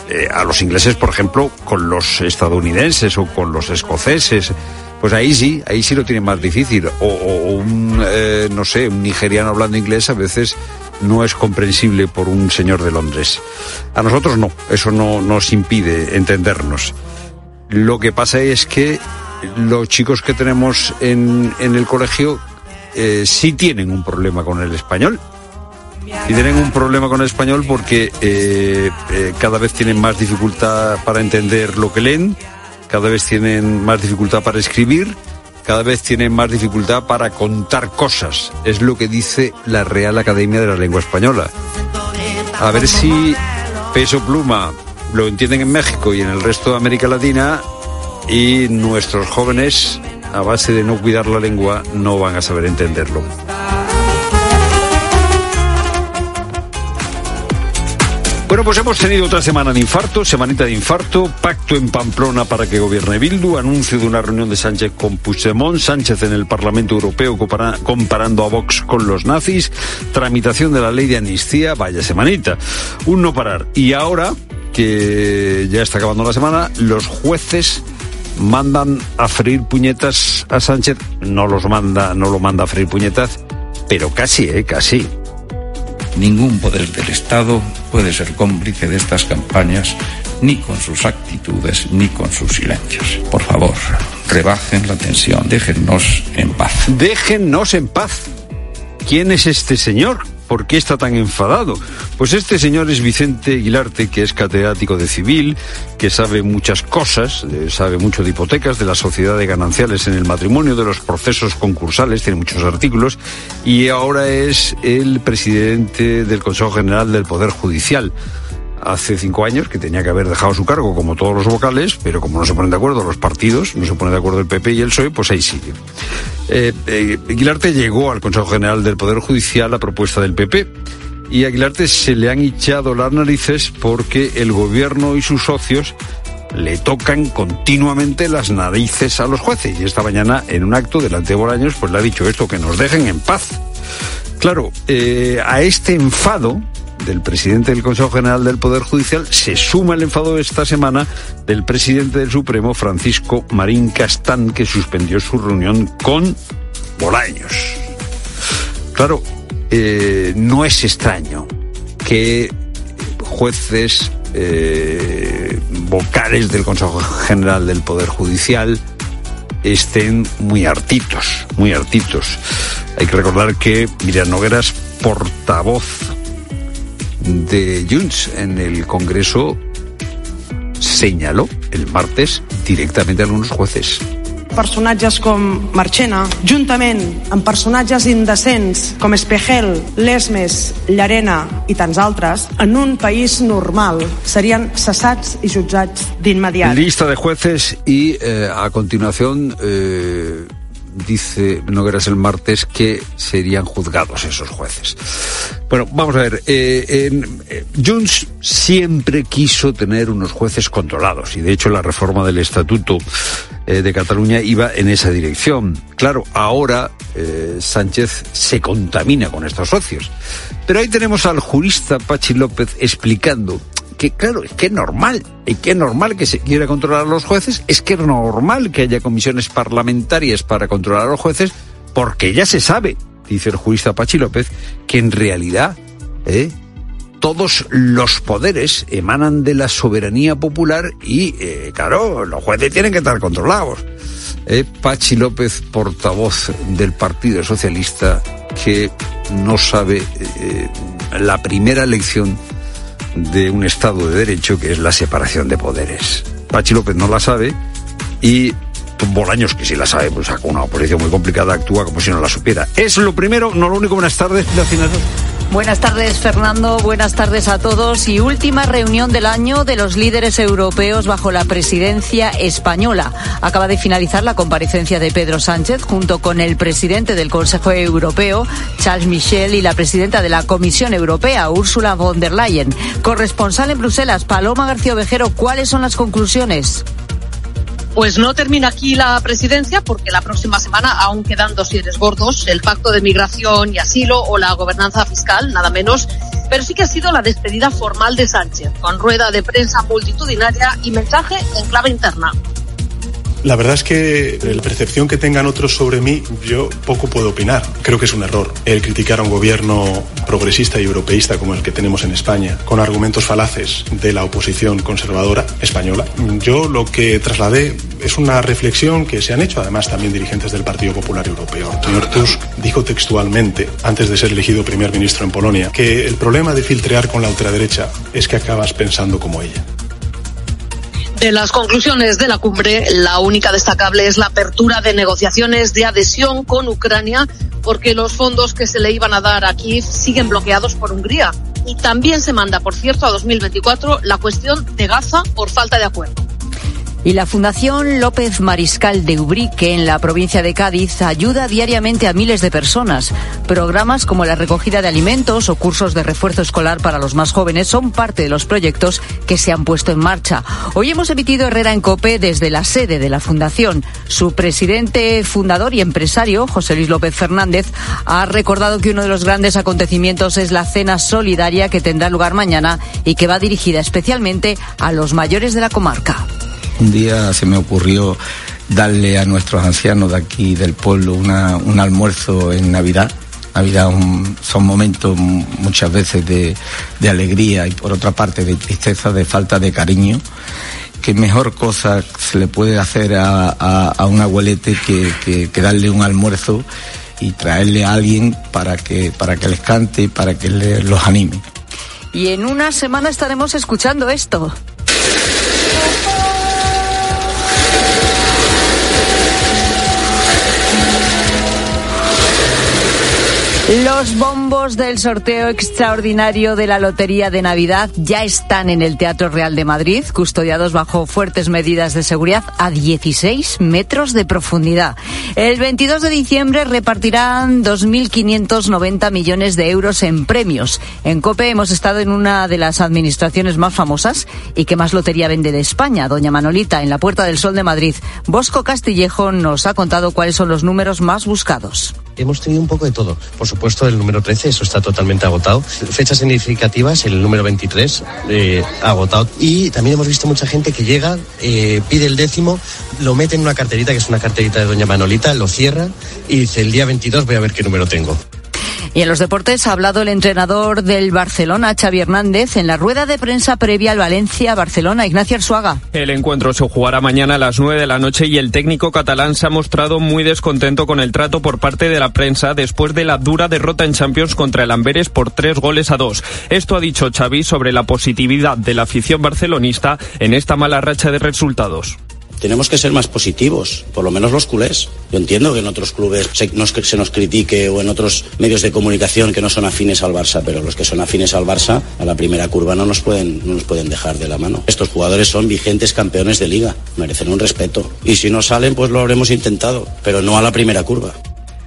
Eh, a los ingleses, por ejemplo, con los estadounidenses o con los escoceses, pues ahí sí, ahí sí lo tienen más difícil. O, o un, eh, no sé, un nigeriano hablando inglés a veces no es comprensible por un señor de Londres. A nosotros no, eso no nos impide entendernos. Lo que pasa es que los chicos que tenemos en, en el colegio eh, sí tienen un problema con el español. Y tienen un problema con el español porque eh, cada vez tienen más dificultad para entender lo que leen, cada vez tienen más dificultad para escribir, cada vez tienen más dificultad para contar cosas. Es lo que dice la Real Academia de la Lengua Española. A ver si peso pluma lo entienden en México y en el resto de América Latina y nuestros jóvenes, a base de no cuidar la lengua, no van a saber entenderlo. Bueno, pues hemos tenido otra semana de infarto, semanita de infarto, pacto en Pamplona para que gobierne Bildu, anuncio de una reunión de Sánchez con Puigdemont, Sánchez en el Parlamento Europeo compara- comparando a Vox con los nazis, tramitación de la ley de amnistía, vaya semanita, un no parar. Y ahora, que ya está acabando la semana, los jueces mandan a freír puñetas a Sánchez, no los manda, no lo manda a freír puñetas, pero casi, eh, casi. Ningún poder del Estado puede ser cómplice de estas campañas, ni con sus actitudes, ni con sus silencios. Por favor, rebajen la tensión, déjennos en paz. Déjennos en paz. ¿Quién es este señor? ¿Por qué está tan enfadado? Pues este señor es Vicente Aguilarte, que es catedrático de civil, que sabe muchas cosas, sabe mucho de hipotecas, de la sociedad de gananciales en el matrimonio, de los procesos concursales, tiene muchos artículos, y ahora es el presidente del Consejo General del Poder Judicial hace cinco años que tenía que haber dejado su cargo como todos los vocales, pero como no se ponen de acuerdo los partidos, no se ponen de acuerdo el PP y el PSOE, pues ahí sigue. Eh, eh, Aguilarte llegó al Consejo General del Poder Judicial a propuesta del PP y a Aguilarte se le han hinchado las narices porque el gobierno y sus socios le tocan continuamente las narices a los jueces y esta mañana en un acto delante de Bolaños pues le ha dicho esto, que nos dejen en paz. Claro, eh, a este enfado del presidente del Consejo General del Poder Judicial se suma el enfado de esta semana del presidente del Supremo, Francisco Marín Castán, que suspendió su reunión con Bolaños. Claro, eh, no es extraño que jueces, eh, vocales del Consejo General del Poder Judicial estén muy hartitos, muy hartitos. Hay que recordar que Miriam Noguera es portavoz de Junts en el Congreso señaló el martes directamente a algunos jueces. personatges com Marchena, juntament amb personatges indecents com Espejel, Lesmes, Llarena i tants altres, en un país normal serien cessats i jutjats d'immediat. Lista de jueces y eh, a continuación eh, dice Nogueras el martes que serían juzgados esos jueces. Bueno, vamos a ver. Eh, eh, Junts siempre quiso tener unos jueces controlados y de hecho la reforma del estatuto eh, de Cataluña iba en esa dirección. Claro, ahora Sánchez se contamina con estos socios. Pero ahí tenemos al jurista Pachi López explicando que claro, es que es normal, y que es normal que se quiera controlar a los jueces, es que es normal que haya comisiones parlamentarias para controlar a los jueces, porque ya se sabe, dice el jurista Pachi López, que en realidad ¿eh? todos los poderes emanan de la soberanía popular y, eh, claro, los jueces tienen que estar controlados. Eh, Pachi López, portavoz del Partido Socialista, que no sabe la primera lección de un Estado de Derecho que es la separación de poderes. Pachi López no la sabe y Bolaños, que sí la sabe, pues con una oposición muy complicada, actúa como si no la supiera. Es lo primero, no lo único. Buenas tardes, Buenas tardes, Fernando. Buenas tardes a todos. Y última reunión del año de los líderes europeos bajo la presidencia española. Acaba de finalizar la comparecencia de Pedro Sánchez junto con el presidente del Consejo Europeo, Charles Michel, y la presidenta de la Comisión Europea, Ursula von der Leyen. Corresponsal en Bruselas, Paloma García Ovejero, ¿cuáles son las conclusiones? Pues no termina aquí la presidencia porque la próxima semana aún quedan dosieres gordos, el pacto de migración y asilo o la gobernanza fiscal, nada menos, pero sí que ha sido la despedida formal de Sánchez, con rueda de prensa multitudinaria y mensaje en clave interna. La verdad es que la percepción que tengan otros sobre mí, yo poco puedo opinar. Creo que es un error el criticar a un gobierno progresista y europeísta como el que tenemos en España, con argumentos falaces de la oposición conservadora española. Yo lo que trasladé es una reflexión que se han hecho además también dirigentes del Partido Popular Europeo. El señor Tusk dijo textualmente, antes de ser elegido primer ministro en Polonia, que el problema de filtrear con la ultraderecha es que acabas pensando como ella. De las conclusiones de la cumbre, la única destacable es la apertura de negociaciones de adhesión con Ucrania, porque los fondos que se le iban a dar a Kiev siguen bloqueados por Hungría. Y también se manda, por cierto, a 2024 la cuestión de Gaza por falta de acuerdo. Y la Fundación López Mariscal de Ubrique, en la provincia de Cádiz, ayuda diariamente a miles de personas. Programas como la recogida de alimentos o cursos de refuerzo escolar para los más jóvenes son parte de los proyectos que se han puesto en marcha. Hoy hemos emitido Herrera en Cope desde la sede de la Fundación. Su presidente, fundador y empresario, José Luis López Fernández, ha recordado que uno de los grandes acontecimientos es la cena solidaria que tendrá lugar mañana y que va dirigida especialmente a los mayores de la comarca. Un día se me ocurrió darle a nuestros ancianos de aquí del pueblo un almuerzo en Navidad. Navidad son momentos muchas veces de, alegría y por otra parte de tristeza, de falta de cariño. ¿Qué mejor cosa se le puede hacer a, un abuelete que, que, darle un almuerzo y traerle a alguien para que, para que les cante para que los anime? Y en una semana estaremos escuchando esto. Los bombos del sorteo extraordinario de la Lotería de Navidad ya están en el Teatro Real de Madrid, custodiados bajo fuertes medidas de seguridad a 16 metros de profundidad. El 22 de diciembre repartirán 2.590 millones de euros en premios. En COPE hemos estado en una de las administraciones más famosas y que más lotería vende de España, Doña Manolita, en la Puerta del Sol de Madrid. Bosco Castillejo nos ha contado cuáles son los números más buscados hemos tenido un poco de todo. Por supuesto, el número 13, eso está totalmente agotado. Fechas significativas, el número 23, eh, agotado. Y también hemos visto mucha gente que llega, eh, pide el décimo, lo mete en una carterita, que es una carterita de Doña Manolita, lo cierra y dice, el día 22 voy a ver qué número tengo. Y en los deportes ha hablado el entrenador del Barcelona, Xavi Hernández, en la rueda de prensa previa al Valencia-Barcelona, Ignacio Arzuaga. El encuentro se jugará mañana a las 9 de la noche y el técnico catalán se ha mostrado muy descontento con el trato por parte de la prensa después de la dura derrota en Champions contra el Amberes por tres goles a dos. Esto ha dicho Xavi sobre la positividad de la afición barcelonista en esta mala racha de resultados. Tenemos que ser más positivos, por lo menos los culés. Yo entiendo que en otros clubes se nos, se nos critique o en otros medios de comunicación que no son afines al Barça, pero los que son afines al Barça a la primera curva no nos pueden, no nos pueden dejar de la mano. Estos jugadores son vigentes campeones de liga, merecen un respeto. Y si no salen, pues lo habremos intentado, pero no a la primera curva.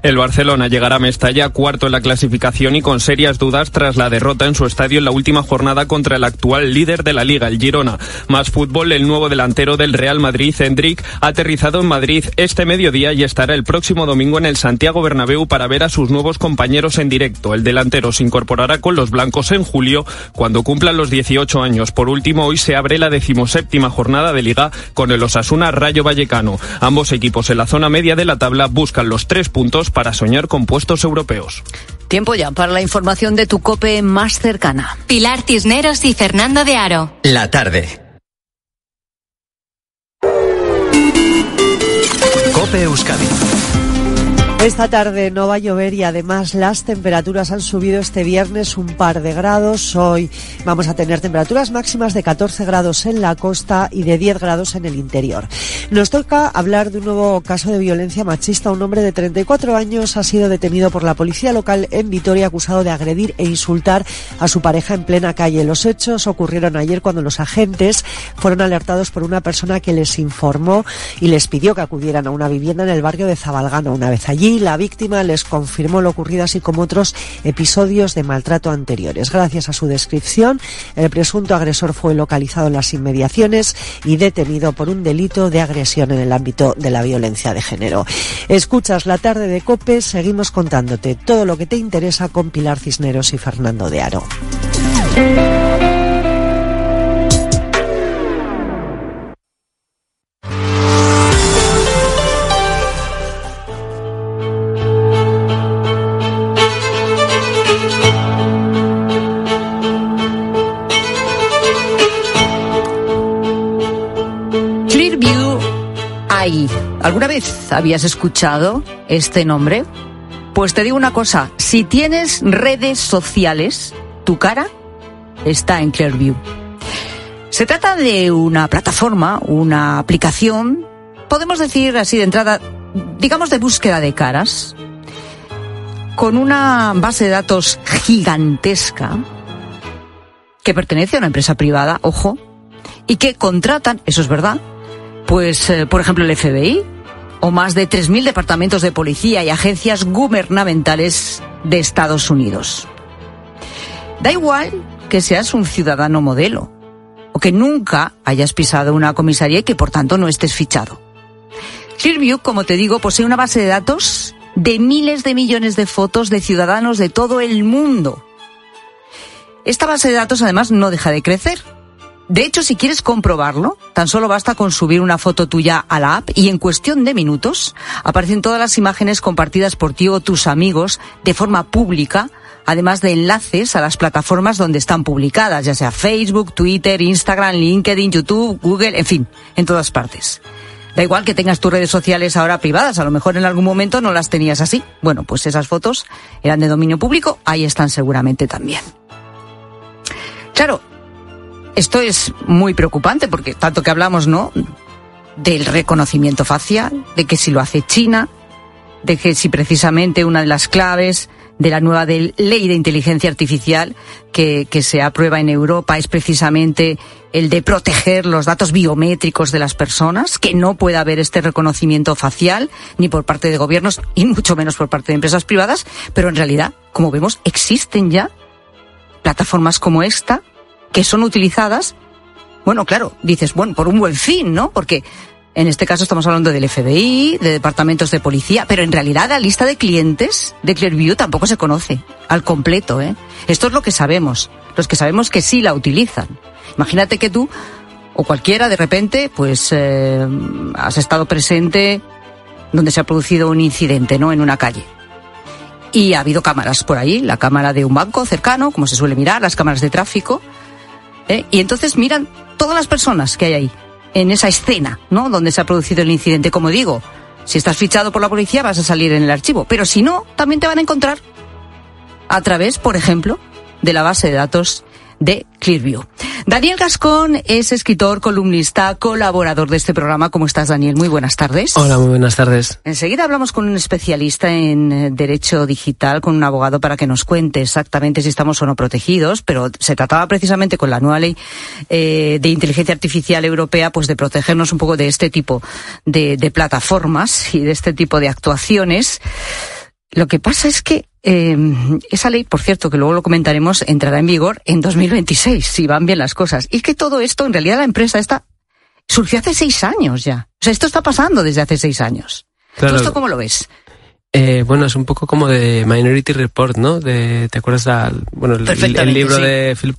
El Barcelona llegará a Mestalla cuarto en la clasificación y con serias dudas tras la derrota en su estadio en la última jornada contra el actual líder de la liga, el Girona. Más fútbol, el nuevo delantero del Real Madrid, Hendrik, aterrizado en Madrid este mediodía y estará el próximo domingo en el Santiago Bernabéu para ver a sus nuevos compañeros en directo. El delantero se incorporará con los blancos en julio, cuando cumplan los 18 años. Por último, hoy se abre la decimoséptima jornada de liga con el Osasuna Rayo Vallecano. Ambos equipos en la zona media de la tabla buscan los tres puntos para soñar con puestos europeos. Tiempo ya para la información de tu cope más cercana. Pilar Cisneros y Fernando de Aro. La tarde. Cope Euskadi. Esta tarde no va a llover y además las temperaturas han subido este viernes un par de grados. Hoy vamos a tener temperaturas máximas de 14 grados en la costa y de 10 grados en el interior. Nos toca hablar de un nuevo caso de violencia machista. Un hombre de 34 años ha sido detenido por la policía local en Vitoria acusado de agredir e insultar a su pareja en plena calle. Los hechos ocurrieron ayer cuando los agentes fueron alertados por una persona que les informó y les pidió que acudieran a una vivienda en el barrio de Zabalgana. Una vez allí, la víctima les confirmó lo ocurrido así como otros episodios de maltrato anteriores. Gracias a su descripción, el presunto agresor fue localizado en las inmediaciones y detenido por un delito de agresión en el ámbito de la violencia de género. Escuchas la tarde de COPE, seguimos contándote todo lo que te interesa con Pilar Cisneros y Fernando de Aro. ¿Alguna vez habías escuchado este nombre? Pues te digo una cosa, si tienes redes sociales, tu cara está en Clearview. Se trata de una plataforma, una aplicación, podemos decir así de entrada, digamos de búsqueda de caras, con una base de datos gigantesca que pertenece a una empresa privada, ojo, y que contratan, eso es verdad, pues eh, por ejemplo el FBI o más de 3.000 departamentos de policía y agencias gubernamentales de Estados Unidos. Da igual que seas un ciudadano modelo o que nunca hayas pisado una comisaría y que por tanto no estés fichado. Clearview, como te digo, posee una base de datos de miles de millones de fotos de ciudadanos de todo el mundo. Esta base de datos además no deja de crecer. De hecho, si quieres comprobarlo, tan solo basta con subir una foto tuya a la app y en cuestión de minutos aparecen todas las imágenes compartidas por ti o tus amigos de forma pública, además de enlaces a las plataformas donde están publicadas, ya sea Facebook, Twitter, Instagram, LinkedIn, YouTube, Google, en fin, en todas partes. Da igual que tengas tus redes sociales ahora privadas, a lo mejor en algún momento no las tenías así. Bueno, pues esas fotos eran de dominio público, ahí están seguramente también. Claro, esto es muy preocupante porque tanto que hablamos, ¿no? Del reconocimiento facial, de que si lo hace China, de que si precisamente una de las claves de la nueva ley de inteligencia artificial que, que se aprueba en Europa es precisamente el de proteger los datos biométricos de las personas, que no pueda haber este reconocimiento facial ni por parte de gobiernos y mucho menos por parte de empresas privadas, pero en realidad, como vemos, existen ya plataformas como esta que son utilizadas, bueno, claro, dices, bueno, por un buen fin, ¿no? Porque en este caso estamos hablando del FBI, de departamentos de policía, pero en realidad la lista de clientes de Clearview tampoco se conoce al completo, ¿eh? Esto es lo que sabemos, los que sabemos que sí la utilizan. Imagínate que tú o cualquiera de repente, pues eh, has estado presente donde se ha producido un incidente, ¿no? En una calle. Y ha habido cámaras por ahí, la cámara de un banco cercano, como se suele mirar, las cámaras de tráfico. ¿Eh? Y entonces miran todas las personas que hay ahí, en esa escena, ¿no? Donde se ha producido el incidente. Como digo, si estás fichado por la policía vas a salir en el archivo, pero si no, también te van a encontrar a través, por ejemplo, de la base de datos de Clearview. Daniel Gascón es escritor, columnista, colaborador de este programa. ¿Cómo estás, Daniel? Muy buenas tardes. Hola, muy buenas tardes. Enseguida hablamos con un especialista en eh, derecho digital, con un abogado para que nos cuente exactamente si estamos o no protegidos, pero se trataba precisamente con la nueva ley eh, de inteligencia artificial europea, pues de protegernos un poco de este tipo de, de plataformas y de este tipo de actuaciones. Lo que pasa es que eh, esa ley, por cierto, que luego lo comentaremos, entrará en vigor en 2026, si van bien las cosas. Y es que todo esto, en realidad, la empresa esta surgió hace seis años ya. O sea, esto está pasando desde hace seis años. Claro. ¿Tú esto cómo lo ves? Eh, bueno, es un poco como de Minority Report, ¿no? De, ¿Te acuerdas del bueno, el, libro sí. de Philip